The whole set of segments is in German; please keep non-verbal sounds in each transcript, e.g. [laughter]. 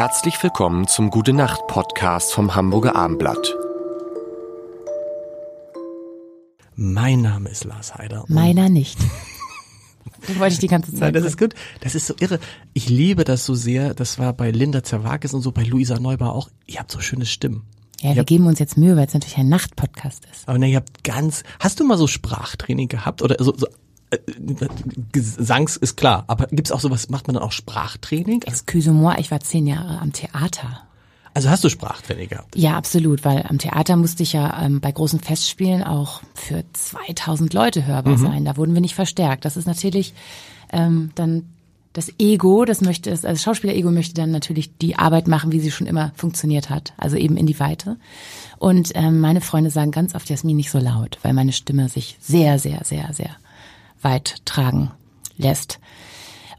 Herzlich willkommen zum Gute Nacht Podcast vom Hamburger Armblatt. Mein Name ist Lars Heider. Meiner nicht. [laughs] Das wollte ich die ganze Zeit. Nein, das ist gut. Das ist so irre. Ich liebe das so sehr. Das war bei Linda Zerwakis und so, bei Luisa Neubauer auch. Ihr habt so schöne Stimmen. Ja, wir geben uns jetzt Mühe, weil es natürlich ein Nachtpodcast ist. Aber ne, ihr habt ganz. Hast du mal so Sprachtraining gehabt oder so? so Gesangs ist klar, aber gibt's auch sowas? Macht man dann auch Sprachtraining? Excuse-moi, ich war zehn Jahre am Theater. Also hast du Sprachtraining gehabt? Ja, absolut, weil am Theater musste ich ja ähm, bei großen Festspielen auch für 2000 Leute hörbar Mhm. sein. Da wurden wir nicht verstärkt. Das ist natürlich ähm, dann das Ego, das möchte es, also Schauspieler-Ego möchte dann natürlich die Arbeit machen, wie sie schon immer funktioniert hat, also eben in die Weite. Und ähm, meine Freunde sagen ganz oft, Jasmin nicht so laut, weil meine Stimme sich sehr, sehr, sehr, sehr weit tragen lässt.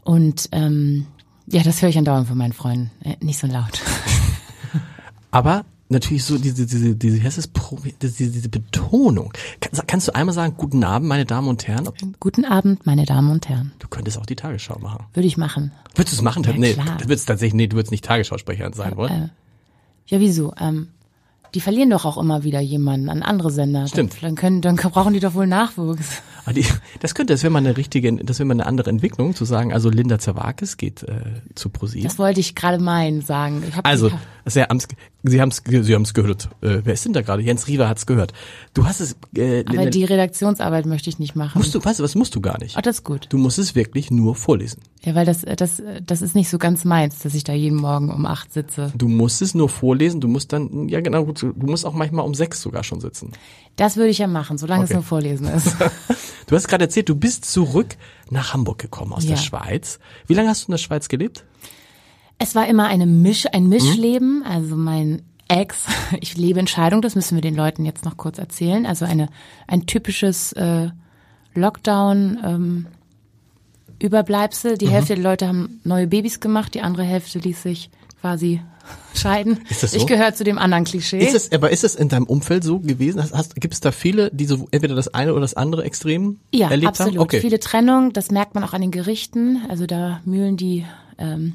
Und ähm, ja, das höre ich andauernd von meinen Freunden. Äh, nicht so laut. [laughs] Aber natürlich so diese, diese, diese, heißt es, diese, diese Betonung. Kannst, kannst du einmal sagen, guten Abend, meine Damen und Herren? Guten Abend, meine Damen und Herren. du könntest auch die Tagesschau machen. Würde ich machen. Würdest du es machen? Ja, nee, klar. du würdest tatsächlich, nee, du würdest nicht Tagesschausprecherin sein wollen. Äh, ja, wieso? Ähm, die verlieren doch auch immer wieder jemanden an andere Sender. Stimmt. Dann, können, dann brauchen die doch wohl Nachwuchs. Die, das könnte, das wäre mal eine richtige, das wäre mal eine andere Entwicklung, zu sagen, also Linda Zerwakis geht äh, zu ProSieben. Das wollte ich gerade meinen sagen. Ich hab, Also, Sie Sie haben's, Sie haben's gehört. Äh, wer ist denn da gerade? Jens Riewer hat's gehört. Du hast es. Äh, aber die Redaktionsarbeit möchte ich nicht machen. musst du, weißt du, was musst du gar nicht? Oh, das ist gut. Du musst es wirklich nur vorlesen. Ja, weil das, das, das ist nicht so ganz meins, dass ich da jeden Morgen um acht sitze. Du musst es nur vorlesen. Du musst dann, ja genau, gut, du musst auch manchmal um sechs sogar schon sitzen. Das würde ich ja machen, solange Okay. es nur Vorlesen [laughs] ist. Du hast gerade erzählt, du bist zurück nach Hamburg gekommen aus der Ja. Schweiz. Wie lange hast du in der Schweiz gelebt? Es war immer eine Misch, ein Mischleben. Also mein Ex, [laughs] ich lebe Entscheidung, das müssen wir den Leuten jetzt noch kurz erzählen. Also eine ein typisches äh, Lockdown. Ähm, Überbleibsel. Die Hälfte der Leute haben neue Babys gemacht, die andere Hälfte ließ sich quasi [laughs] scheiden. Ist das so? Ich gehöre zu dem anderen Klischee. Ist es, aber ist es in deinem Umfeld so gewesen? Gibt es da viele, die so entweder das eine oder das andere Extrem Ja, erlebt absolut. haben? Okay. Viele Trennung, das merkt man auch an den Gerichten. Also da mühlen die, ähm,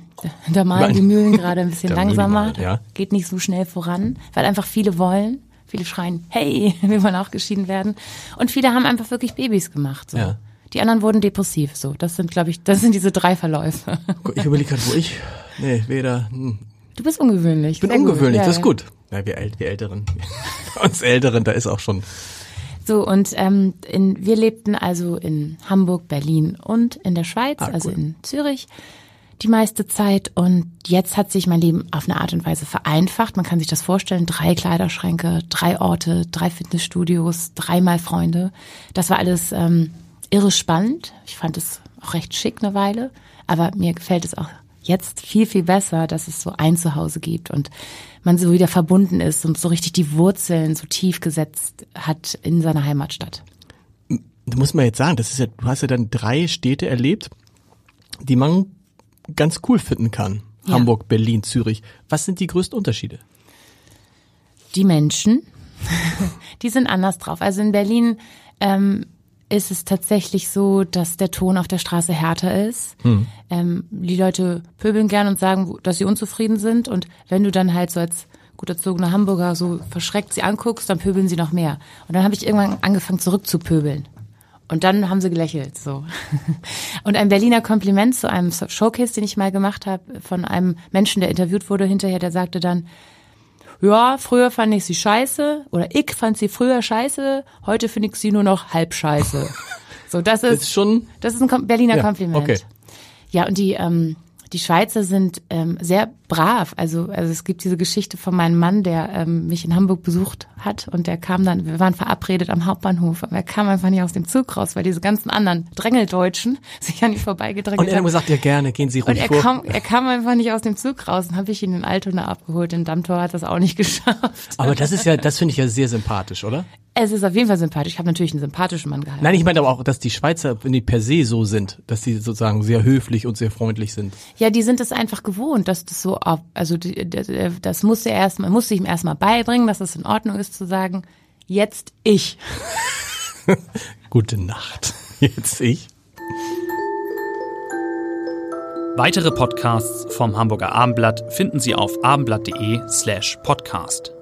da malen die Mühlen gerade ein bisschen [laughs] langsamer. malen, ja. Geht nicht so schnell voran, weil einfach viele wollen. Viele schreien, hey, [laughs] wir wollen auch geschieden werden. Und viele haben einfach wirklich Babys gemacht. So. Ja. Die anderen wurden depressiv. So, das sind, glaube ich, das sind diese drei Verläufe. Ich überlege gerade, wo ich. Nee, weder. Hm. Du bist ungewöhnlich. Ich bin gut. ungewöhnlich, Ja, das ist gut. Ja, wir, äl wir Älteren. [laughs] Uns Älteren, da ist auch schon. So, und ähm, in, wir lebten also in Hamburg, Berlin und in der Schweiz, Ah, also cool. in Zürich, die meiste Zeit. Und jetzt hat sich mein Leben auf eine Art und Weise vereinfacht. Man kann sich das vorstellen, drei Kleiderschränke, drei Orte, drei Fitnessstudios, dreimal Freunde. Das war alles ähm, irre spannend. Ich fand es auch recht schick eine Weile. Aber mir gefällt es auch jetzt viel, viel besser, dass es so ein Zuhause gibt und man so wieder verbunden ist und so richtig die Wurzeln so tief gesetzt hat in seiner Heimatstadt. Da muss man jetzt sagen, das ist ja, du hast ja dann drei Städte erlebt, die man ganz cool finden kann. Ja. Hamburg, Berlin, Zürich. Was sind die größten Unterschiede? Die Menschen, [laughs] die sind anders drauf. Also in Berlin ähm, ist es tatsächlich so, dass der Ton auf der Straße härter ist. Ähm, die Leute pöbeln gern und sagen, dass sie unzufrieden sind. Und wenn du dann halt so als gut erzogener Hamburger so verschreckt sie anguckst, dann pöbeln sie noch mehr. Und dann habe ich irgendwann angefangen zurückzupöbeln. Und dann haben sie gelächelt, so. Und ein Berliner Kompliment zu einem Showcase, den ich mal gemacht habe, von einem Menschen, der interviewt wurde hinterher, der sagte dann, ja, früher fand ich sie scheiße oder ich fand sie früher scheiße, heute finde ich sie nur noch halb scheiße. [laughs] So, das Das ist ist, schon, das ist ein Berliner Ja, Kompliment. okay. Ja, und die, ähm, die Schweizer sind ähm, sehr brav. Also, also es gibt diese Geschichte von meinem Mann, der ähm, mich in Hamburg besucht hat und der kam dann, wir waren verabredet am Hauptbahnhof, aber er kam einfach nicht aus dem Zug raus, weil diese ganzen anderen Drängeldeutschen [laughs] sich an ihm vorbeigedrängelt und er hat haben. gesagt, ja gerne, gehen Sie Und ruhig er vor. kam, er kam einfach nicht aus dem Zug raus. Dann habe ich ihn in Altona abgeholt. In Dammtor hat das auch nicht [laughs] geschafft. Aber das ist ja, das finde ich ja sehr sympathisch, oder? Es ist auf jeden Fall sympathisch. Ich habe natürlich einen sympathischen Mann gehalten. Nein, ich meine aber auch, dass die Schweizer wenn die per se so sind, dass sie sozusagen sehr höflich und sehr freundlich sind. Ja, die sind es einfach gewohnt, dass das so, also die, das, das musste er erstmal, musste ich ihm erstmal beibringen, dass es in Ordnung ist zu sagen, jetzt ich. [laughs] Gute Nacht. Jetzt ich. Weitere Podcasts vom Hamburger Abendblatt finden Sie auf abendblatt.de slash podcast.